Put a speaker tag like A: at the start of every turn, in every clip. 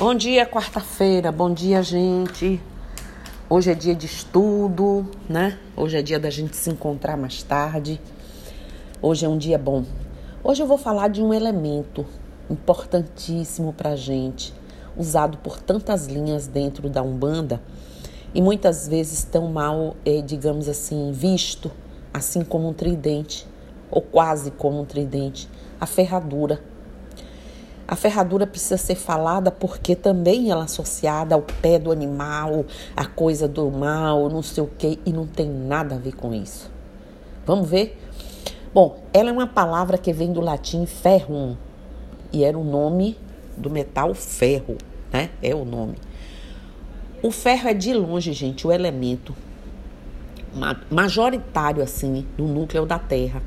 A: Bom dia, quarta-feira. Bom dia, gente. Hoje é dia de estudo, né? Hoje é dia da gente se encontrar mais tarde. Hoje é um dia bom. Hoje eu vou falar de um elemento importantíssimo pra gente, usado por tantas linhas dentro da Umbanda e muitas vezes tão mal, é, digamos assim, visto, assim como um tridente, ou quase como um tridente, a ferradura. A ferradura precisa ser falada porque também ela é associada ao pé do animal, a coisa do mal, não sei o que, e não tem nada a ver com isso. Vamos ver? Bom, ela é uma palavra que vem do latim ferrum, e era o nome do metal ferro, né? É o nome. O ferro é de longe, gente, o elemento majoritário assim do núcleo da Terra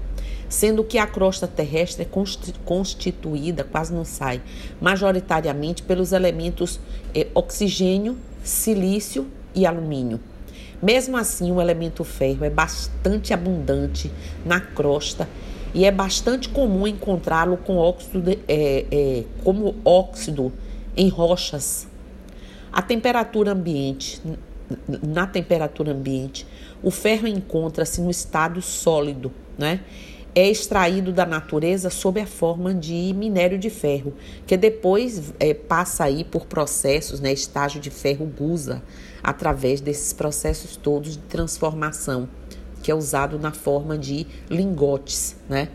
A: sendo que a crosta terrestre é constituída, quase não sai, majoritariamente pelos elementos eh, oxigênio, silício e alumínio. Mesmo assim, o elemento ferro é bastante abundante na crosta e é bastante comum encontrá-lo com óxido de, é, é, como óxido em rochas. A temperatura ambiente, na temperatura ambiente, o ferro encontra-se no estado sólido, né? É extraído da natureza sob a forma de minério de ferro, que depois é, passa aí por processos, né, estágio de ferro gusa, através desses processos todos de transformação, que é usado na forma de lingotes, né,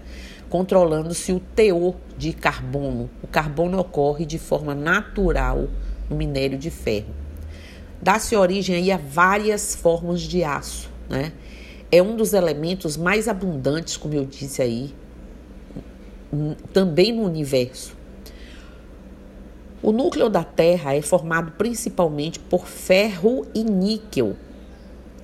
A: controlando-se o teor de carbono. O carbono ocorre de forma natural no minério de ferro. Dá-se origem aí a várias formas de aço, né? É um dos elementos mais abundantes, como eu disse aí, também no universo. O núcleo da Terra é formado principalmente por ferro e níquel,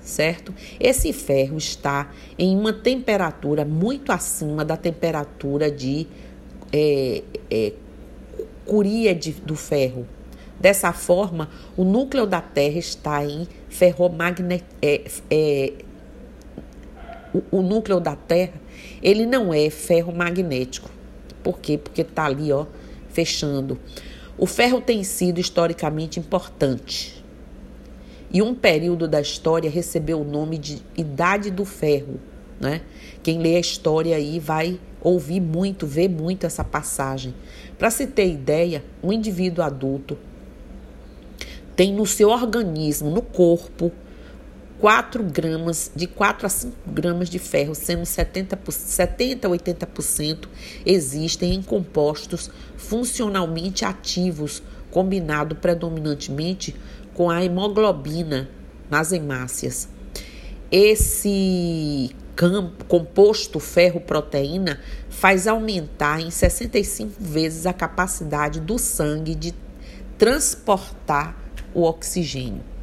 A: certo? Esse ferro está em uma temperatura muito acima da temperatura de é, é, do ferro. Dessa forma, o núcleo da Terra está em ferromagnet, é, é, o, o núcleo da Terra, ele não é ferromagnético. Por quê? Porque está ali, ó, fechando. O ferro tem sido historicamente importante. E um período da história recebeu o nome de Idade do Ferro, né? Quem lê a história aí vai ouvir muito, ver muito essa passagem. Para se ter ideia, um indivíduo adulto tem no seu organismo, no corpo, 4 gramas, de 4 a 5 gramas de ferro, sendo 70%, 70 a 80% existem em compostos funcionalmente ativos, combinado predominantemente com a hemoglobina nas hemácias. Esse campo, composto ferro-proteína faz aumentar em 65 vezes a capacidade do sangue de transportar o oxigênio.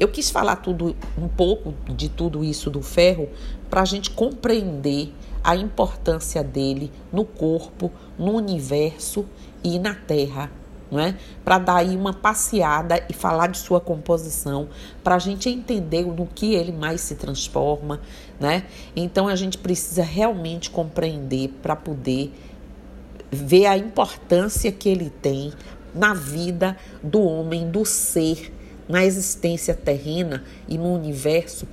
A: Eu quis falar tudo um pouco de tudo isso do ferro para a gente compreender a importância dele no corpo, no universo e na Terra, não é? Para dar aí uma passeada e falar de sua composição, para a gente entender no que ele mais se transforma, né? Então a gente precisa realmente compreender para poder ver a importância que ele tem na vida do homem, do ser na existência terrena e no universo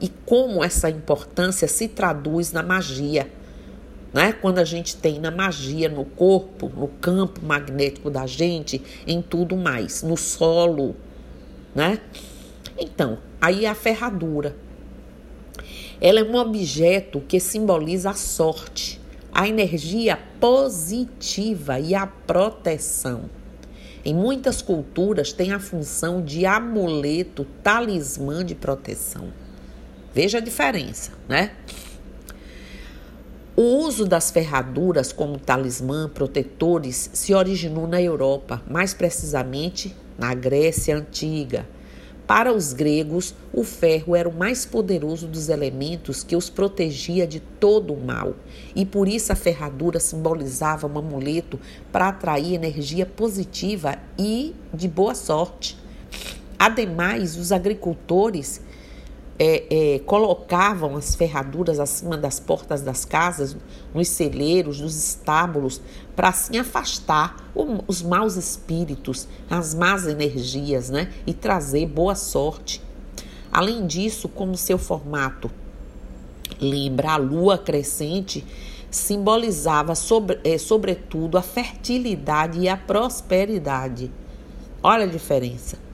A: e como essa importância se traduz na magia. Né? Quando a gente tem na magia, no corpo, no campo magnético da gente, em tudo mais, no solo. Né? Então, aí a ferradura. Ela é um objeto que simboliza a sorte, a energia positiva e a proteção. Em muitas culturas tem a função de amuleto, talismã de proteção. Veja a diferença, né? O uso das ferraduras como talismã, protetores, se originou na Europa, mais precisamente na Grécia Antiga. Para os gregos, o ferro era o mais poderoso dos elementos que os protegia de todo o mal, e por isso a ferradura simbolizava um amuleto para atrair energia positiva e de boa sorte. Ademais, os agricultores é, é, colocavam as ferraduras acima das portas das casas, nos celeiros, nos estábulos, para assim afastar o, os maus espíritos, as más energias, né? E trazer boa sorte. Além disso, como seu formato lembra a lua crescente, simbolizava sobre, é, sobretudo a fertilidade e a prosperidade. Olha a diferença.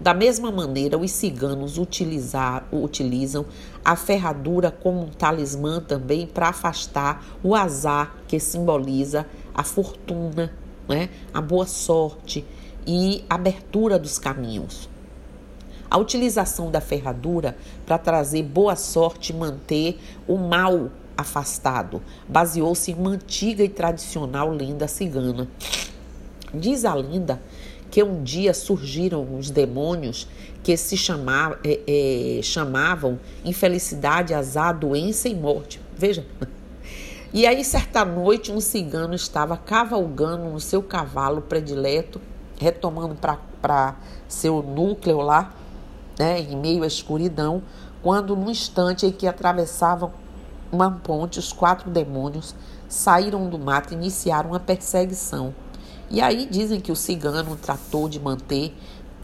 A: Da mesma maneira, os ciganos utilizar, utilizam a ferradura como um talismã também para afastar o azar, que simboliza a fortuna, né? a boa sorte e abertura dos caminhos. A utilização da ferradura para trazer boa sorte e manter o mal afastado baseou-se em uma antiga e tradicional lenda cigana. Diz a lenda que um dia surgiram os demônios que se chamava, é, é, chamavam infelicidade, azar, doença e morte. Veja. E aí, certa noite, um cigano estava cavalgando no seu cavalo predileto, retomando para seu núcleo lá, né, em meio à escuridão, quando, no instante em que atravessavam uma ponte, os quatro demônios saíram do mato e iniciaram uma perseguição. E aí dizem que o cigano tratou de manter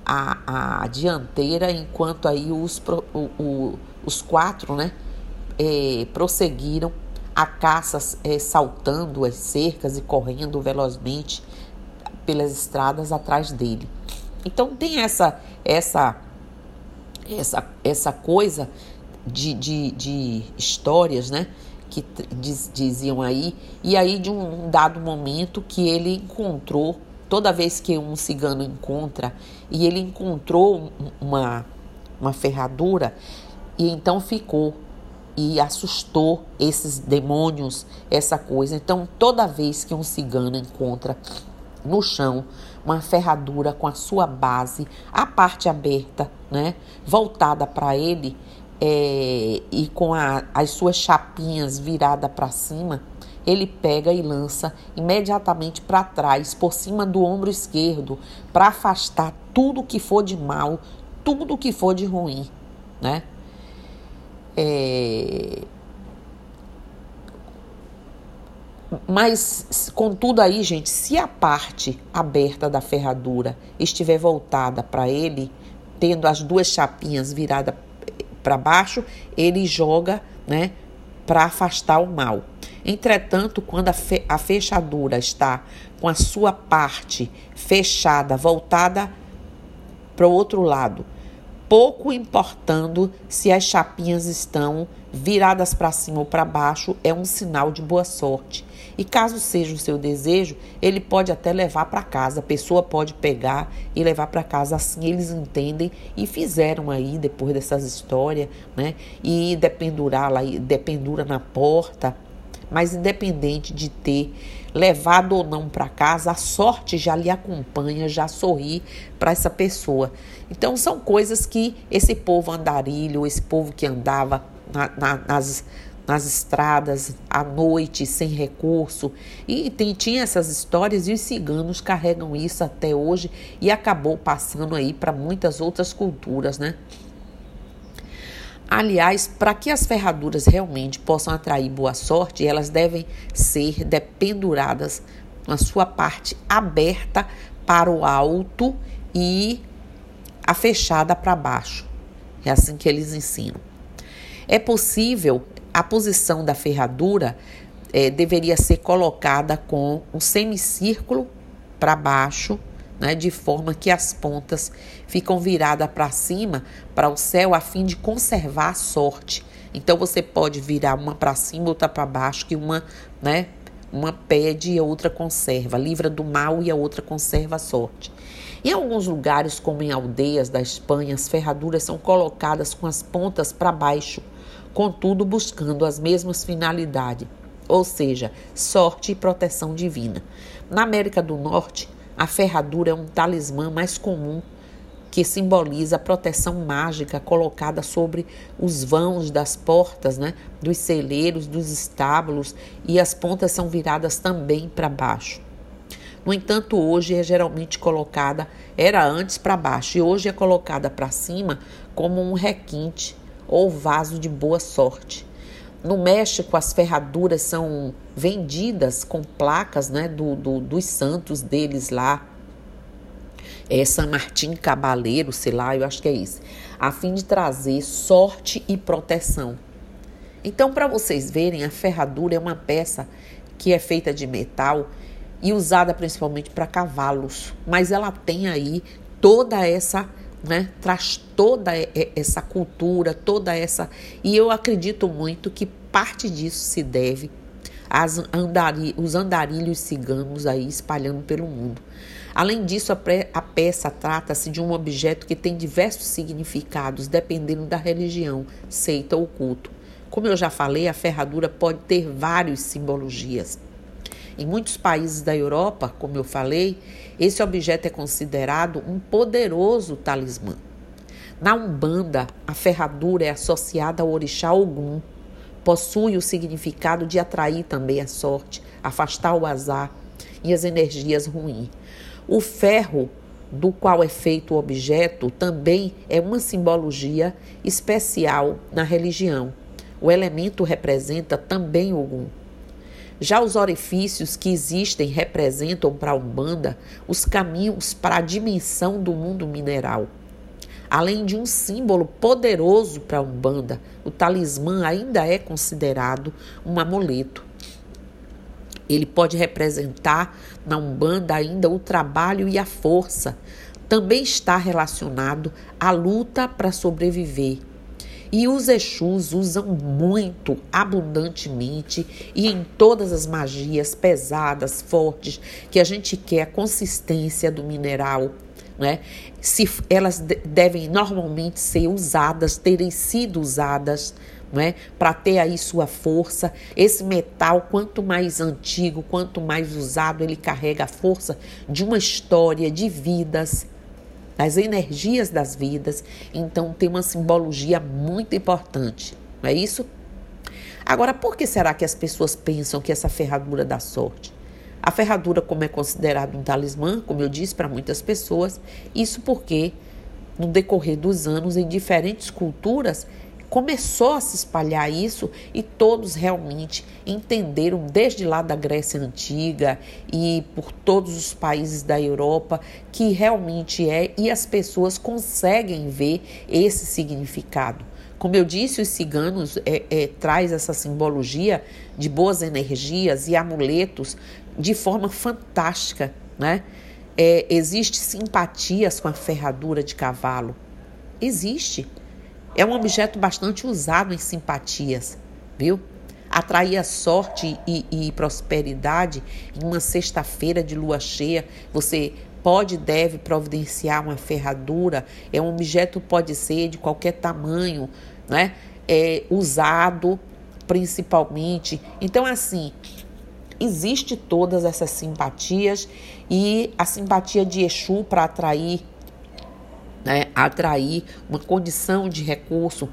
A: a, a dianteira, enquanto aí os, o, o, os quatro né, é, prosseguiram a caça, é, saltando as cercas e correndo velozmente pelas estradas atrás dele. Então tem essa essa essa, essa coisa de, de, de histórias, né? Que diz, diziam aí, e aí de um dado momento que ele encontrou, toda vez que um cigano encontra, e ele encontrou uma, uma ferradura, e então ficou e assustou esses demônios, essa coisa. Então, toda vez que um cigano encontra no chão uma ferradura com a sua base, a parte aberta, né, voltada para ele, é, e com a, as suas chapinhas viradas para cima, ele pega e lança imediatamente para trás, por cima do ombro esquerdo, para afastar tudo que for de mal, tudo que for de ruim, né? É... Mas, contudo, aí, gente, se a parte aberta da ferradura estiver voltada para ele, tendo as duas chapinhas viradas para baixo, ele joga, né, para afastar o mal. Entretanto, quando a, fe a fechadura está com a sua parte fechada, voltada para o outro lado, pouco importando se as chapinhas estão viradas para cima ou para baixo, é um sinal de boa sorte. E caso seja o seu desejo, ele pode até levar para casa, a pessoa pode pegar e levar para casa. Assim eles entendem e fizeram aí, depois dessas histórias, né? E dependurar lá, dependura na porta. Mas independente de ter levado ou não para casa, a sorte já lhe acompanha, já sorri para essa pessoa. Então são coisas que esse povo andarilho, esse povo que andava na, na, nas nas estradas à noite sem recurso. E tem, tinha essas histórias e os ciganos carregam isso até hoje e acabou passando aí para muitas outras culturas, né? Aliás, para que as ferraduras realmente possam atrair boa sorte, elas devem ser dependuradas na sua parte aberta para o alto e a fechada para baixo. É assim que eles ensinam. É possível a posição da ferradura é, deveria ser colocada com um semicírculo para baixo, né, de forma que as pontas ficam viradas para cima, para o céu, a fim de conservar a sorte. Então você pode virar uma para cima, outra para baixo, que uma, né, uma pede e a outra conserva, livra do mal e a outra conserva a sorte. Em alguns lugares, como em aldeias da Espanha, as ferraduras são colocadas com as pontas para baixo contudo buscando as mesmas finalidades, ou seja, sorte e proteção divina. Na América do Norte, a ferradura é um talismã mais comum que simboliza a proteção mágica colocada sobre os vãos das portas, né, dos celeiros, dos estábulos, e as pontas são viradas também para baixo. No entanto, hoje é geralmente colocada, era antes para baixo, e hoje é colocada para cima como um requinte ou vaso de boa sorte. No México, as ferraduras são vendidas com placas né, do, do dos santos deles lá. É San Martín Cabaleiro, sei lá, eu acho que é isso. A fim de trazer sorte e proteção. Então, para vocês verem, a ferradura é uma peça que é feita de metal e usada principalmente para cavalos, mas ela tem aí toda essa né, traz toda essa cultura, toda essa. E eu acredito muito que parte disso se deve às andari, os andarilhos ciganos aí espalhando pelo mundo. Além disso, a, pré, a peça trata-se de um objeto que tem diversos significados, dependendo da religião, seita ou culto. Como eu já falei, a ferradura pode ter várias simbologias. Em muitos países da Europa, como eu falei, esse objeto é considerado um poderoso talismã. Na Umbanda, a ferradura é associada ao orixá Ogum. Possui o significado de atrair também a sorte, afastar o azar e as energias ruins. O ferro do qual é feito o objeto também é uma simbologia especial na religião. O elemento representa também Ogum. Já os orifícios que existem representam para a Umbanda os caminhos para a dimensão do mundo mineral. Além de um símbolo poderoso para a Umbanda, o talismã ainda é considerado um amuleto. Ele pode representar na Umbanda ainda o trabalho e a força. Também está relacionado à luta para sobreviver e os Exus usam muito, abundantemente e em todas as magias pesadas, fortes, que a gente quer a consistência do mineral. Né? Se elas devem normalmente ser usadas, terem sido usadas né? para ter aí sua força. Esse metal, quanto mais antigo, quanto mais usado, ele carrega a força de uma história de vidas, das energias das vidas. Então tem uma simbologia muito importante, não é isso? Agora, por que será que as pessoas pensam que essa ferradura dá sorte? A ferradura, como é considerado um talismã, como eu disse para muitas pessoas, isso porque no decorrer dos anos, em diferentes culturas, começou a se espalhar isso e todos realmente entenderam, desde lá da Grécia Antiga e por todos os países da Europa, que realmente é e as pessoas conseguem ver esse significado. Como eu disse, os ciganos é, é, traz essa simbologia de boas energias e amuletos de forma fantástica, né? É, existe simpatias com a ferradura de cavalo. Existe. É um objeto bastante usado em simpatias, viu? Atrair sorte e, e prosperidade em uma sexta-feira de lua cheia. Você pode e deve providenciar uma ferradura. É um objeto pode ser de qualquer tamanho, né? É usado principalmente. Então assim, existe todas essas simpatias e a simpatia de Exu para atrair né, atrair uma condição de recurso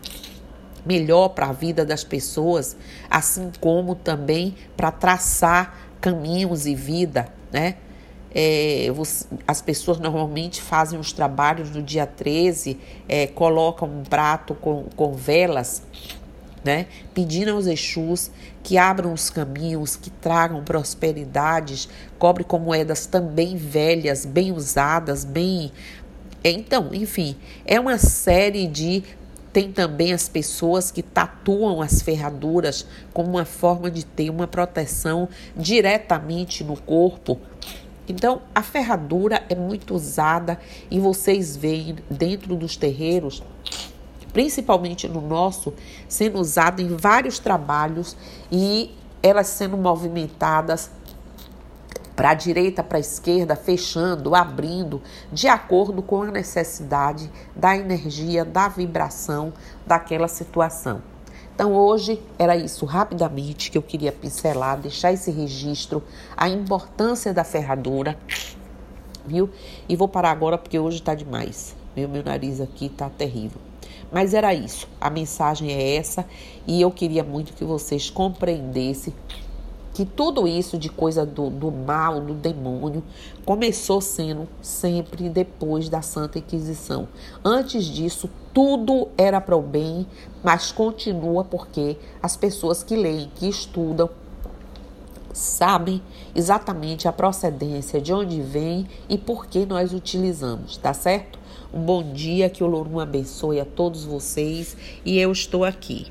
A: melhor para a vida das pessoas, assim como também para traçar caminhos e vida, né? É, as pessoas normalmente fazem os trabalhos no dia 13, é, colocam um prato com, com velas, né? Pedindo aos Exus que abram os caminhos, que tragam prosperidades, cobre com moedas também velhas, bem usadas, bem então, enfim, é uma série de. Tem também as pessoas que tatuam as ferraduras como uma forma de ter uma proteção diretamente no corpo. Então, a ferradura é muito usada e vocês veem dentro dos terreiros, principalmente no nosso, sendo usada em vários trabalhos e elas sendo movimentadas para a direita, para a esquerda, fechando, abrindo, de acordo com a necessidade da energia, da vibração daquela situação. Então, hoje era isso rapidamente que eu queria pincelar, deixar esse registro, a importância da ferradura, viu? E vou parar agora porque hoje está demais. Meu, meu nariz aqui está terrível. Mas era isso, a mensagem é essa e eu queria muito que vocês compreendessem que tudo isso de coisa do, do mal, do demônio, começou sendo sempre depois da Santa Inquisição. Antes disso, tudo era para o bem, mas continua porque as pessoas que leem, que estudam, sabem exatamente a procedência, de onde vem e por que nós utilizamos, tá certo? Um bom dia, que o Lorum abençoe a todos vocês e eu estou aqui.